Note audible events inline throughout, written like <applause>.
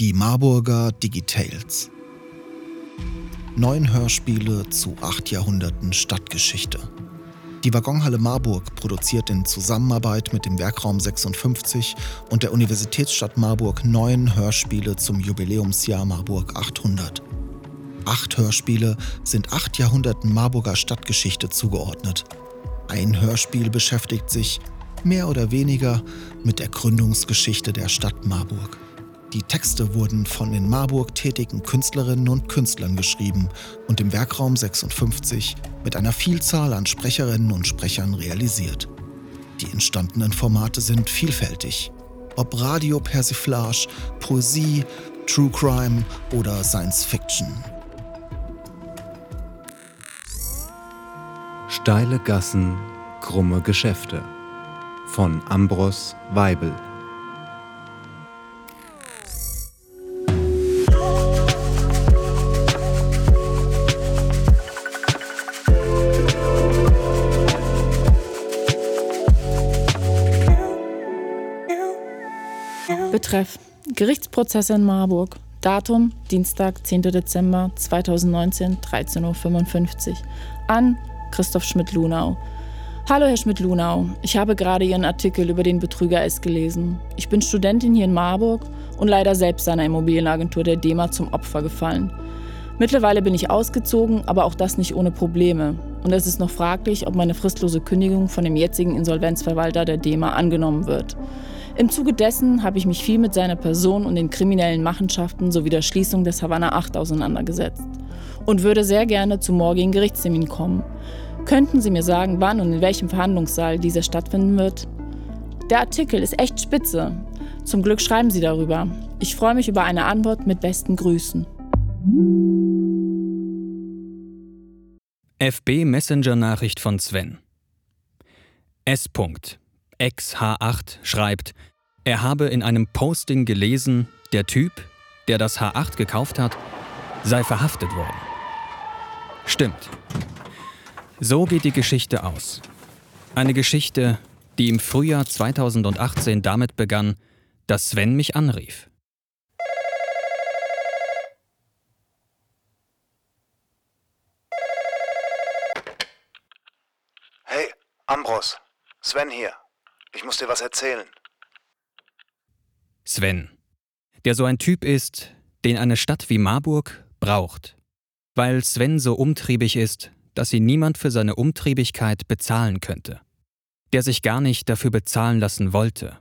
Die Marburger Digitales. Neun Hörspiele zu acht Jahrhunderten Stadtgeschichte. Die Waggonhalle Marburg produziert in Zusammenarbeit mit dem Werkraum 56 und der Universitätsstadt Marburg neun Hörspiele zum Jubiläumsjahr Marburg 800. Acht Hörspiele sind acht Jahrhunderten Marburger Stadtgeschichte zugeordnet. Ein Hörspiel beschäftigt sich, mehr oder weniger, mit der Gründungsgeschichte der Stadt Marburg. Die Texte wurden von in Marburg tätigen Künstlerinnen und Künstlern geschrieben und im Werkraum 56 mit einer Vielzahl an Sprecherinnen und Sprechern realisiert. Die entstandenen Formate sind vielfältig. Ob Radio-Persiflage, Poesie, True Crime oder Science Fiction. Steile Gassen, krumme Geschäfte von Ambros Weibel. Betreff Gerichtsprozess in Marburg. Datum Dienstag, 10. Dezember 2019, 13.55 Uhr. An Christoph Schmidt-Lunau. Hallo, Herr Schmidt-Lunau. Ich habe gerade Ihren Artikel über den Betrüger S gelesen. Ich bin Studentin hier in Marburg und leider selbst einer Immobilienagentur der DEMA zum Opfer gefallen. Mittlerweile bin ich ausgezogen, aber auch das nicht ohne Probleme. Und es ist noch fraglich, ob meine fristlose Kündigung von dem jetzigen Insolvenzverwalter der DEMA angenommen wird. Im Zuge dessen habe ich mich viel mit seiner Person und den kriminellen Machenschaften sowie der Schließung des Havanna 8 auseinandergesetzt und würde sehr gerne zum morgigen Gerichtstermin kommen. Könnten Sie mir sagen, wann und in welchem Verhandlungssaal dieser stattfinden wird? Der Artikel ist echt spitze. Zum Glück schreiben Sie darüber. Ich freue mich über eine Antwort mit besten Grüßen. FB Messenger Nachricht von Sven. S. XH8 schreibt, er habe in einem Posting gelesen, der Typ, der das H8 gekauft hat, sei verhaftet worden. Stimmt. So geht die Geschichte aus. Eine Geschichte, die im Frühjahr 2018 damit begann, dass Sven mich anrief. Hey, Ambros, Sven hier. Ich muss dir was erzählen. Sven, der so ein Typ ist, den eine Stadt wie Marburg braucht. Weil Sven so umtriebig ist, dass ihn niemand für seine Umtriebigkeit bezahlen könnte. Der sich gar nicht dafür bezahlen lassen wollte.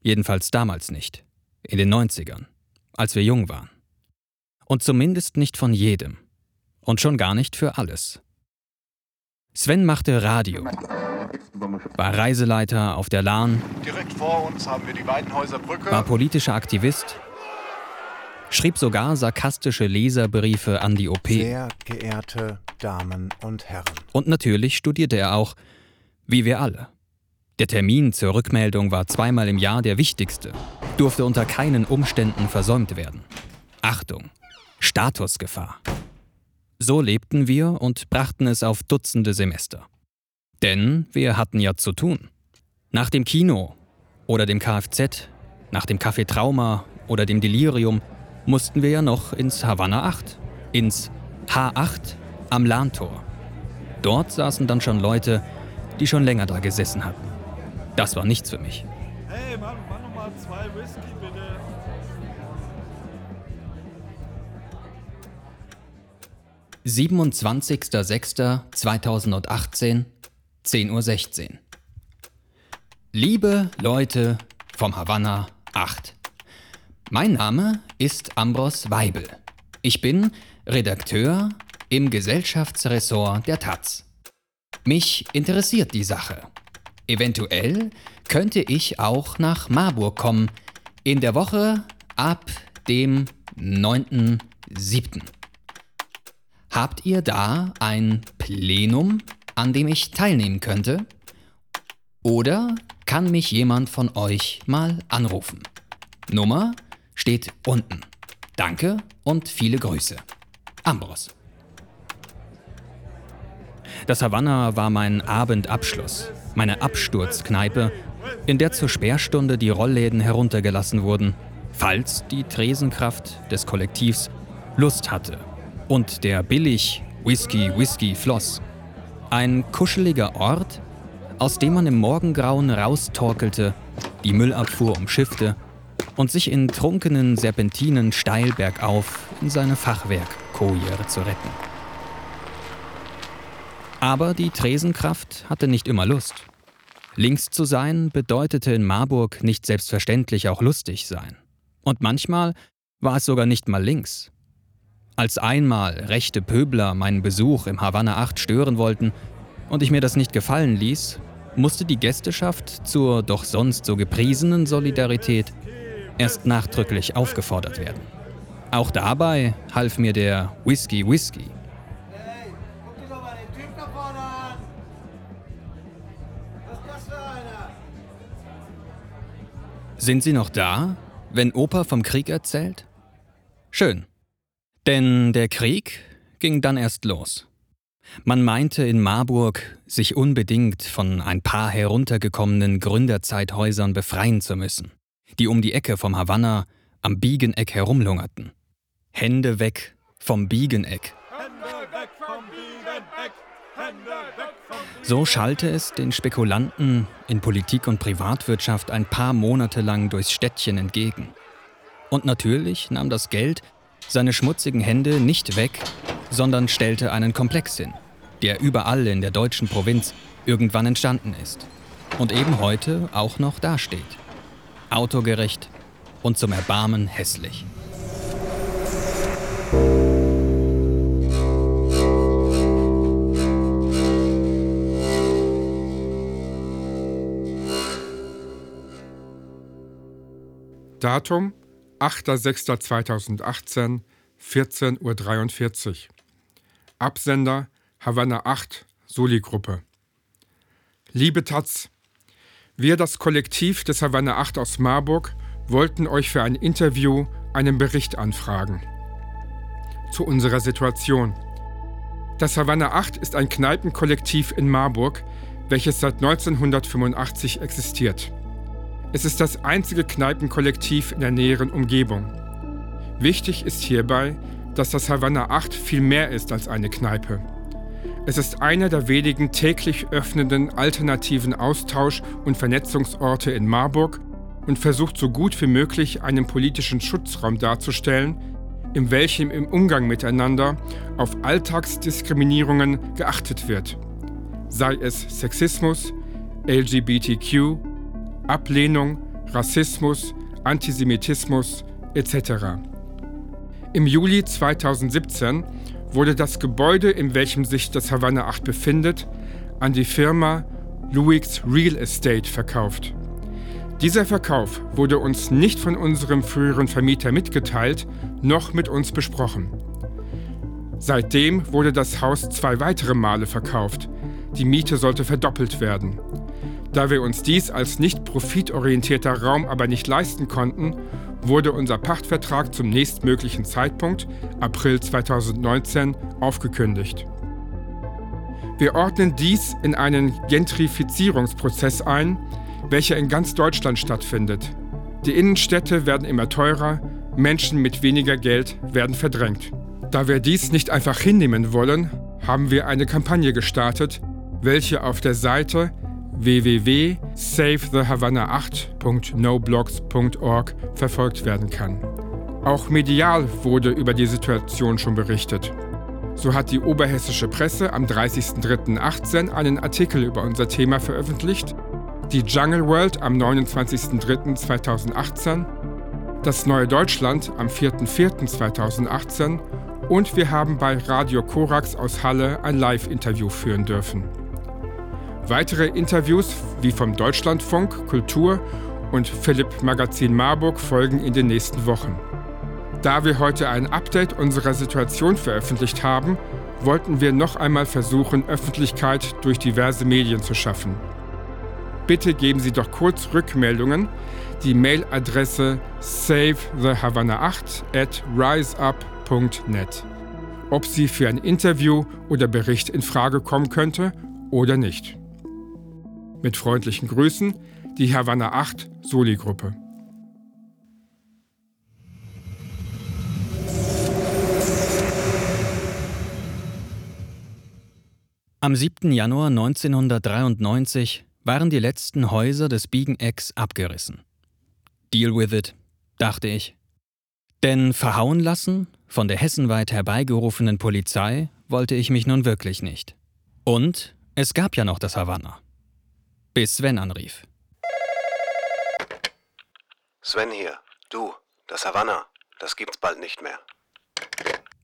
Jedenfalls damals nicht. In den 90ern, als wir jung waren. Und zumindest nicht von jedem. Und schon gar nicht für alles. Sven machte Radio war Reiseleiter auf der Lahn, Direkt vor uns haben wir die Weidenhäuser Brücke. war politischer Aktivist, schrieb sogar sarkastische Leserbriefe an die OP. Sehr geehrte Damen und Herren. Und natürlich studierte er auch, wie wir alle. Der Termin zur Rückmeldung war zweimal im Jahr der wichtigste, durfte unter keinen Umständen versäumt werden. Achtung, Statusgefahr. So lebten wir und brachten es auf Dutzende Semester. Denn wir hatten ja zu tun. Nach dem Kino oder dem Kfz, nach dem Café Trauma oder dem Delirium mussten wir ja noch ins Havanna 8, ins H8 am Lahntor. Dort saßen dann schon Leute, die schon länger da gesessen hatten. Das war nichts für mich. Hey, Mann, mach noch mal zwei Whisky, bitte. (27.06.2018, 10.16 Uhr). Liebe Leute vom Havanna 8. Mein Name ist Ambros Weibel. Ich bin Redakteur im Gesellschaftsressort der Taz. Mich interessiert die Sache. Eventuell könnte ich auch nach Marburg kommen, in der Woche ab dem 9.7. Habt ihr da ein Plenum, an dem ich teilnehmen könnte? Oder kann mich jemand von euch mal anrufen? Nummer steht unten. Danke und viele Grüße. Ambros. Das Havanna war mein Abendabschluss, meine Absturzkneipe, in der zur Sperrstunde die Rollläden heruntergelassen wurden, falls die Tresenkraft des Kollektivs Lust hatte und der billig Whisky Whisky floss. Ein kuscheliger Ort, aus dem man im Morgengrauen raustorkelte, die Müllabfuhr umschiffte und sich in trunkenen Serpentinen steil bergauf in seine Fachwerk-Koje zu retten. Aber die Tresenkraft hatte nicht immer Lust. Links zu sein bedeutete in Marburg nicht selbstverständlich auch lustig sein. Und manchmal war es sogar nicht mal links. Als einmal rechte Pöbler meinen Besuch im Havanna 8 stören wollten und ich mir das nicht gefallen ließ, musste die Gästeschaft zur doch sonst so gepriesenen Solidarität erst nachdrücklich aufgefordert werden. Auch dabei half mir der Whisky Whisky. Sind Sie noch da, wenn Opa vom Krieg erzählt? Schön. Denn der Krieg ging dann erst los. Man meinte in Marburg, sich unbedingt von ein paar heruntergekommenen Gründerzeithäusern befreien zu müssen, die um die Ecke vom Havanna am Biegeneck herumlungerten. Hände weg vom Biegeneck. So schallte es den Spekulanten in Politik und Privatwirtschaft ein paar Monate lang durchs Städtchen entgegen. Und natürlich nahm das Geld seine schmutzigen Hände nicht weg, sondern stellte einen Komplex hin, der überall in der deutschen Provinz irgendwann entstanden ist und eben heute auch noch dasteht. Autogerecht und zum Erbarmen hässlich. Datum 8.06.2018, 14.43 Uhr. Absender Havanna 8, Soli-Gruppe. Liebe Taz, wir, das Kollektiv des Havanna 8 aus Marburg, wollten euch für ein Interview einen Bericht anfragen. Zu unserer Situation. Das Havanna 8 ist ein Kneipenkollektiv in Marburg, welches seit 1985 existiert. Es ist das einzige Kneipenkollektiv in der näheren Umgebung. Wichtig ist hierbei, dass das Havanna 8 viel mehr ist als eine Kneipe. Es ist einer der wenigen täglich öffnenden alternativen Austausch- und Vernetzungsorte in Marburg und versucht so gut wie möglich einen politischen Schutzraum darzustellen, in welchem im Umgang miteinander auf Alltagsdiskriminierungen geachtet wird. Sei es Sexismus, LGBTQ, Ablehnung, Rassismus, Antisemitismus etc. Im Juli 2017 wurde das Gebäude, in welchem sich das Havanna 8 befindet, an die Firma Louis Real Estate verkauft. Dieser Verkauf wurde uns nicht von unserem früheren Vermieter mitgeteilt, noch mit uns besprochen. Seitdem wurde das Haus zwei weitere Male verkauft. Die Miete sollte verdoppelt werden. Da wir uns dies als nicht profitorientierter Raum aber nicht leisten konnten, wurde unser Pachtvertrag zum nächstmöglichen Zeitpunkt, April 2019, aufgekündigt. Wir ordnen dies in einen Gentrifizierungsprozess ein, welcher in ganz Deutschland stattfindet. Die Innenstädte werden immer teurer, Menschen mit weniger Geld werden verdrängt. Da wir dies nicht einfach hinnehmen wollen, haben wir eine Kampagne gestartet, welche auf der Seite www.savethehavanna8.noblogs.org verfolgt werden kann. Auch medial wurde über die Situation schon berichtet. So hat die oberhessische Presse am 30.03.18 einen Artikel über unser Thema veröffentlicht, die Jungle World am 29.03.2018, das Neue Deutschland am 4.04.2018 und wir haben bei Radio Korax aus Halle ein Live-Interview führen dürfen. Weitere Interviews wie vom Deutschlandfunk, Kultur und Philipp Magazin Marburg folgen in den nächsten Wochen. Da wir heute ein Update unserer Situation veröffentlicht haben, wollten wir noch einmal versuchen, Öffentlichkeit durch diverse Medien zu schaffen. Bitte geben Sie doch kurz Rückmeldungen. Die Mailadresse savethehavanna8 at riseup.net. Ob sie für ein Interview oder Bericht in Frage kommen könnte oder nicht. Mit freundlichen Grüßen, die Havanna 8 Soli-Gruppe. Am 7. Januar 1993 waren die letzten Häuser des Beacon X abgerissen. Deal with it, dachte ich. Denn verhauen lassen, von der hessenweit herbeigerufenen Polizei, wollte ich mich nun wirklich nicht. Und es gab ja noch das Havanna. Bis Sven anrief. Sven hier. Du, das Havanna. Das gibt's bald nicht mehr.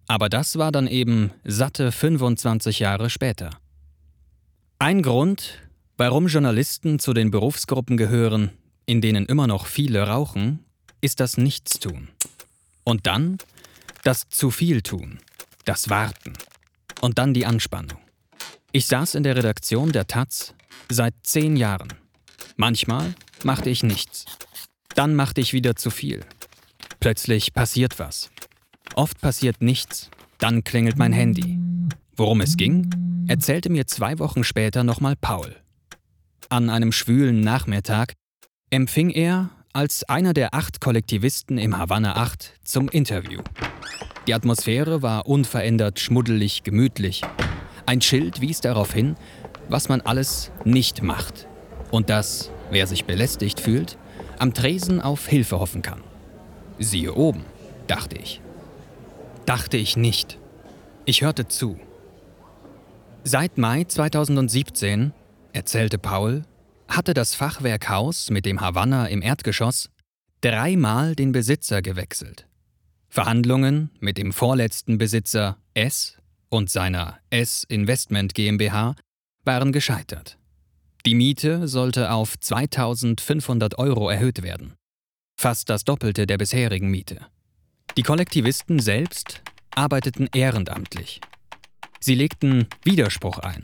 Aber das war dann eben satte 25 Jahre später. Ein Grund, warum Journalisten zu den Berufsgruppen gehören, in denen immer noch viele rauchen, ist das Nichtstun. Und dann das zu viel tun, das Warten und dann die Anspannung. Ich saß in der Redaktion der Taz seit zehn Jahren. Manchmal machte ich nichts. Dann machte ich wieder zu viel. Plötzlich passiert was. Oft passiert nichts. Dann klingelt mein Handy. Worum es ging, erzählte mir zwei Wochen später nochmal Paul. An einem schwülen Nachmittag empfing er als einer der acht Kollektivisten im Havanna 8 zum Interview. Die Atmosphäre war unverändert schmuddelig, gemütlich. Ein Schild wies darauf hin, was man alles nicht macht. Und dass, wer sich belästigt fühlt, am Tresen auf Hilfe hoffen kann. Siehe oben, dachte ich. Dachte ich nicht. Ich hörte zu. Seit Mai 2017, erzählte Paul, hatte das Fachwerkhaus mit dem Havanna im Erdgeschoss dreimal den Besitzer gewechselt. Verhandlungen mit dem vorletzten Besitzer S und seiner S Investment GmbH waren gescheitert. Die Miete sollte auf 2500 Euro erhöht werden. Fast das Doppelte der bisherigen Miete. Die Kollektivisten selbst arbeiteten ehrenamtlich. Sie legten Widerspruch ein.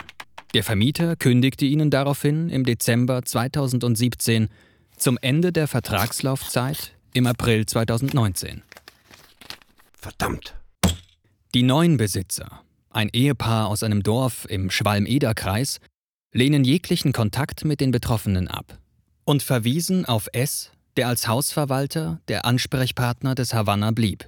Der Vermieter kündigte ihnen daraufhin im Dezember 2017 zum Ende der Vertragslaufzeit im April 2019. Verdammt. Die neuen Besitzer, ein Ehepaar aus einem Dorf im Schwalm-Eder-Kreis, lehnen jeglichen Kontakt mit den Betroffenen ab und verwiesen auf S, der als Hausverwalter der Ansprechpartner des Havanna blieb.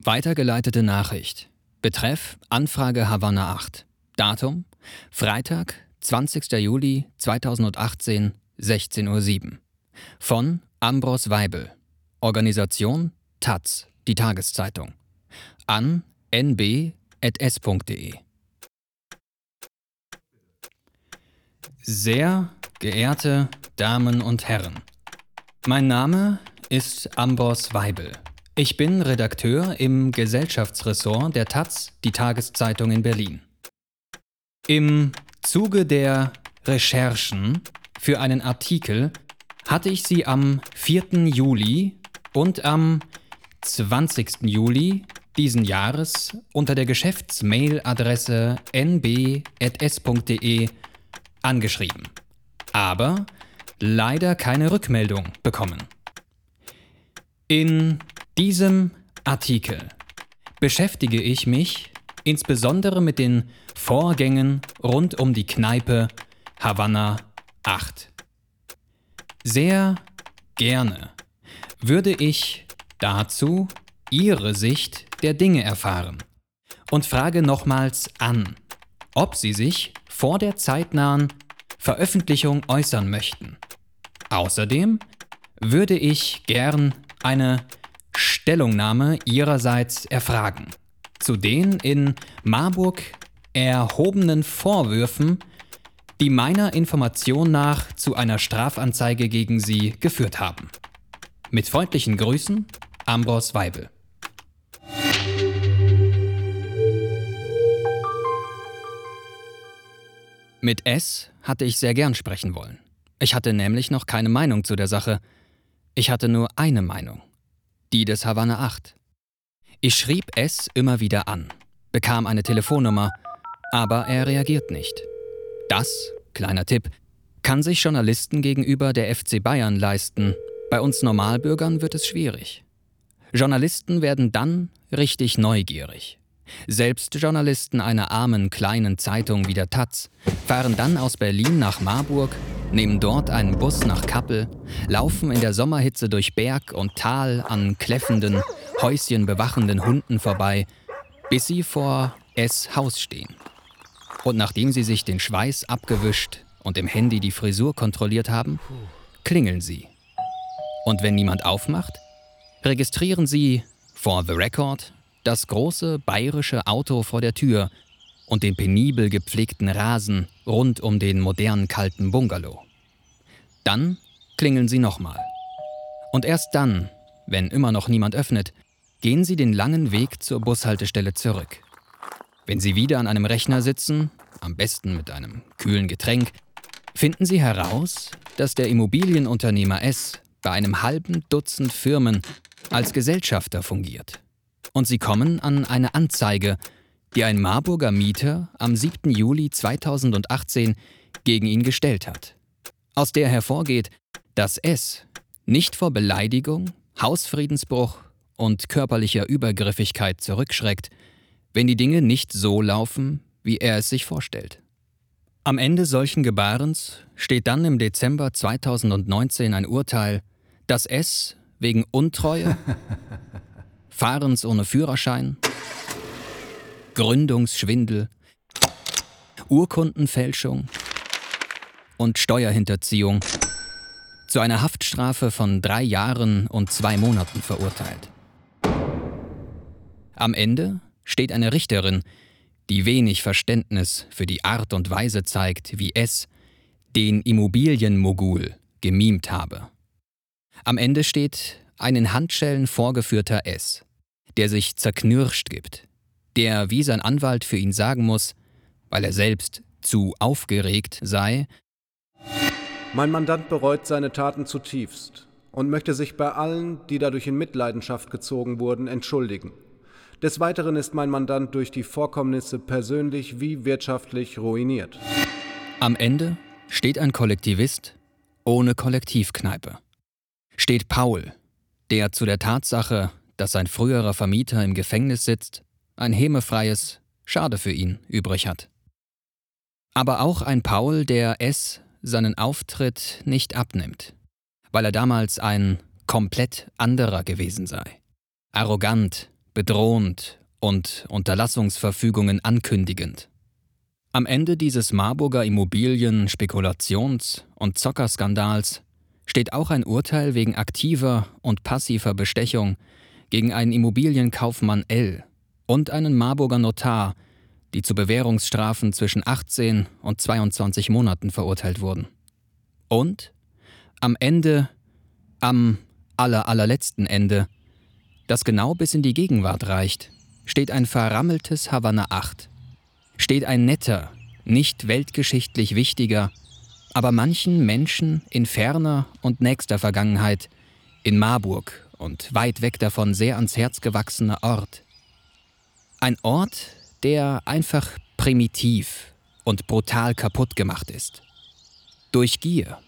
Weitergeleitete Nachricht. Betreff Anfrage Havanna 8. Datum Freitag, 20. Juli 2018, 16.07 Uhr. Von Ambros Weibel. Organisation Taz, die Tageszeitung. An nb.s.de. Sehr geehrte Damen und Herren, mein Name ist Ambros Weibel. Ich bin Redakteur im Gesellschaftsressort der Taz, die Tageszeitung in Berlin. Im Zuge der Recherchen für einen Artikel hatte ich Sie am 4. Juli und am 20. Juli diesen Jahres unter der Geschäftsmailadresse nb.s.de angeschrieben, aber leider keine Rückmeldung bekommen. In diesem Artikel beschäftige ich mich insbesondere mit den Vorgängen rund um die Kneipe Havanna 8. Sehr gerne würde ich dazu Ihre Sicht der Dinge erfahren und frage nochmals an, ob Sie sich vor der zeitnahen Veröffentlichung äußern möchten. Außerdem würde ich gern eine Stellungnahme ihrerseits erfragen zu den in Marburg erhobenen Vorwürfen, die meiner Information nach zu einer Strafanzeige gegen sie geführt haben. Mit freundlichen Grüßen, Ambros Weibel. Mit S hatte ich sehr gern sprechen wollen. Ich hatte nämlich noch keine Meinung zu der Sache. Ich hatte nur eine Meinung die des Havanna 8. Ich schrieb S immer wieder an, bekam eine Telefonnummer, aber er reagiert nicht. Das, kleiner Tipp, kann sich Journalisten gegenüber der FC Bayern leisten. Bei uns Normalbürgern wird es schwierig. Journalisten werden dann richtig neugierig. Selbst Journalisten einer armen kleinen Zeitung wie der Taz fahren dann aus Berlin nach Marburg, nehmen dort einen Bus nach Kappel, laufen in der Sommerhitze durch Berg und Tal an kläffenden, Häuschen bewachenden Hunden vorbei, bis sie vor S Haus stehen. Und nachdem sie sich den Schweiß abgewischt und im Handy die Frisur kontrolliert haben, klingeln sie. Und wenn niemand aufmacht, registrieren sie, for the record, das große bayerische Auto vor der Tür und den penibel gepflegten Rasen rund um den modernen kalten Bungalow. Dann klingeln sie nochmal. Und erst dann, wenn immer noch niemand öffnet, gehen sie den langen Weg zur Bushaltestelle zurück. Wenn sie wieder an einem Rechner sitzen, am besten mit einem kühlen Getränk, finden sie heraus, dass der Immobilienunternehmer S bei einem halben Dutzend Firmen als Gesellschafter fungiert. Und sie kommen an eine Anzeige, die ein Marburger Mieter am 7. Juli 2018 gegen ihn gestellt hat, aus der hervorgeht, dass S nicht vor Beleidigung, Hausfriedensbruch und körperlicher Übergriffigkeit zurückschreckt, wenn die Dinge nicht so laufen, wie er es sich vorstellt. Am Ende solchen Gebarens steht dann im Dezember 2019 ein Urteil, dass S wegen Untreue, <laughs> Fahrens ohne Führerschein, Gründungsschwindel, Urkundenfälschung und Steuerhinterziehung zu einer Haftstrafe von drei Jahren und zwei Monaten verurteilt. Am Ende steht eine Richterin, die wenig Verständnis für die Art und Weise zeigt, wie es den Immobilienmogul gemimt habe. Am Ende steht ein in Handschellen vorgeführter S, der sich zerknirscht gibt, der wie sein Anwalt für ihn sagen muss, weil er selbst zu aufgeregt sei. Mein Mandant bereut seine Taten zutiefst und möchte sich bei allen, die dadurch in Mitleidenschaft gezogen wurden, entschuldigen. Des Weiteren ist mein Mandant durch die Vorkommnisse persönlich wie wirtschaftlich ruiniert. Am Ende steht ein Kollektivist ohne Kollektivkneipe. Steht Paul, der zu der Tatsache, dass sein früherer Vermieter im Gefängnis sitzt, ein hämefreies Schade für ihn übrig hat. Aber auch ein Paul, der es seinen Auftritt nicht abnimmt, weil er damals ein komplett anderer gewesen sei. Arrogant, bedrohend und Unterlassungsverfügungen ankündigend. Am Ende dieses Marburger Immobilien-, Spekulations- und Zockerskandals steht auch ein Urteil wegen aktiver und passiver Bestechung gegen einen Immobilienkaufmann L und einen Marburger Notar, die zu Bewährungsstrafen zwischen 18 und 22 Monaten verurteilt wurden. Und am Ende, am aller allerletzten Ende, das genau bis in die Gegenwart reicht, steht ein verrammeltes Havanna 8. Steht ein netter, nicht weltgeschichtlich wichtiger, aber manchen Menschen in ferner und nächster Vergangenheit in Marburg und weit weg davon sehr ans Herz gewachsener Ort, ein Ort, der einfach primitiv und brutal kaputt gemacht ist. Durch Gier,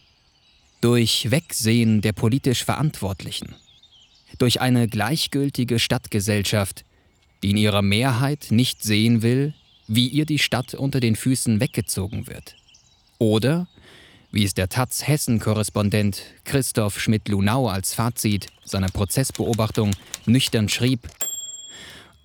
durch Wegsehen der politisch Verantwortlichen, durch eine gleichgültige Stadtgesellschaft, die in ihrer Mehrheit nicht sehen will, wie ihr die Stadt unter den Füßen weggezogen wird. Oder, wie es der Taz Hessen-Korrespondent Christoph Schmidt-Lunau als Fazit seiner Prozessbeobachtung nüchtern schrieb,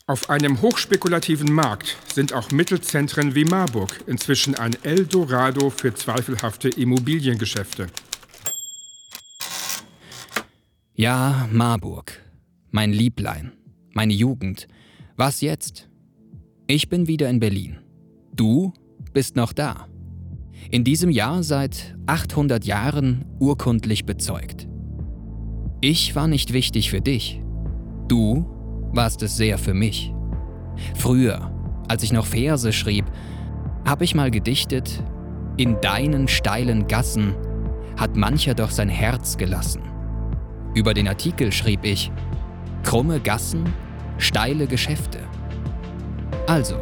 auf einem hochspekulativen Markt sind auch Mittelzentren wie Marburg inzwischen ein Eldorado für zweifelhafte Immobiliengeschäfte. Ja, Marburg, mein Lieblein, meine Jugend. Was jetzt? Ich bin wieder in Berlin. Du bist noch da. In diesem Jahr seit 800 Jahren urkundlich bezeugt. Ich war nicht wichtig für dich. Du warst es sehr für mich. Früher, als ich noch Verse schrieb, habe ich mal gedichtet, in deinen steilen Gassen hat mancher doch sein Herz gelassen. Über den Artikel schrieb ich, krumme Gassen, steile Geschäfte. Also,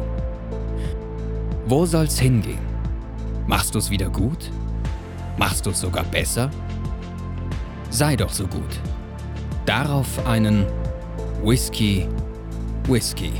wo soll's hingehen? Machst du's wieder gut? Machst du's sogar besser? Sei doch so gut. Darauf einen Whisky, Whisky.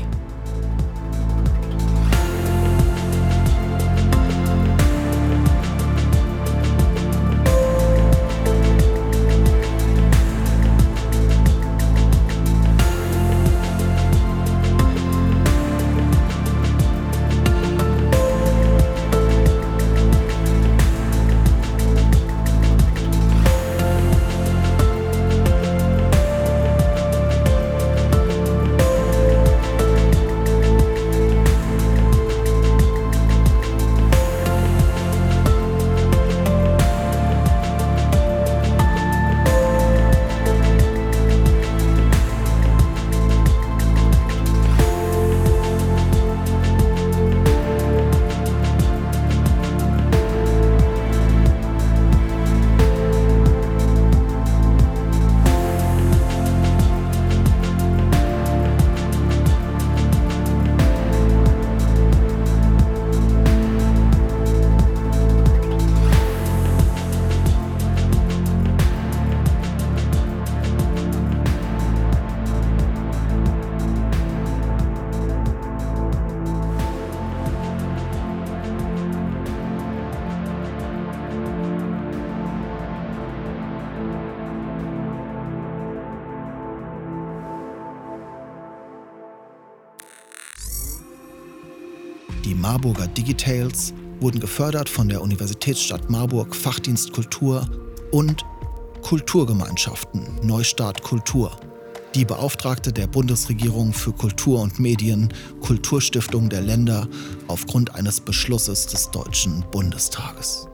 Marburger Digitales wurden gefördert von der Universitätsstadt Marburg Fachdienst Kultur und Kulturgemeinschaften Neustart Kultur. Die Beauftragte der Bundesregierung für Kultur und Medien, Kulturstiftung der Länder aufgrund eines Beschlusses des Deutschen Bundestages.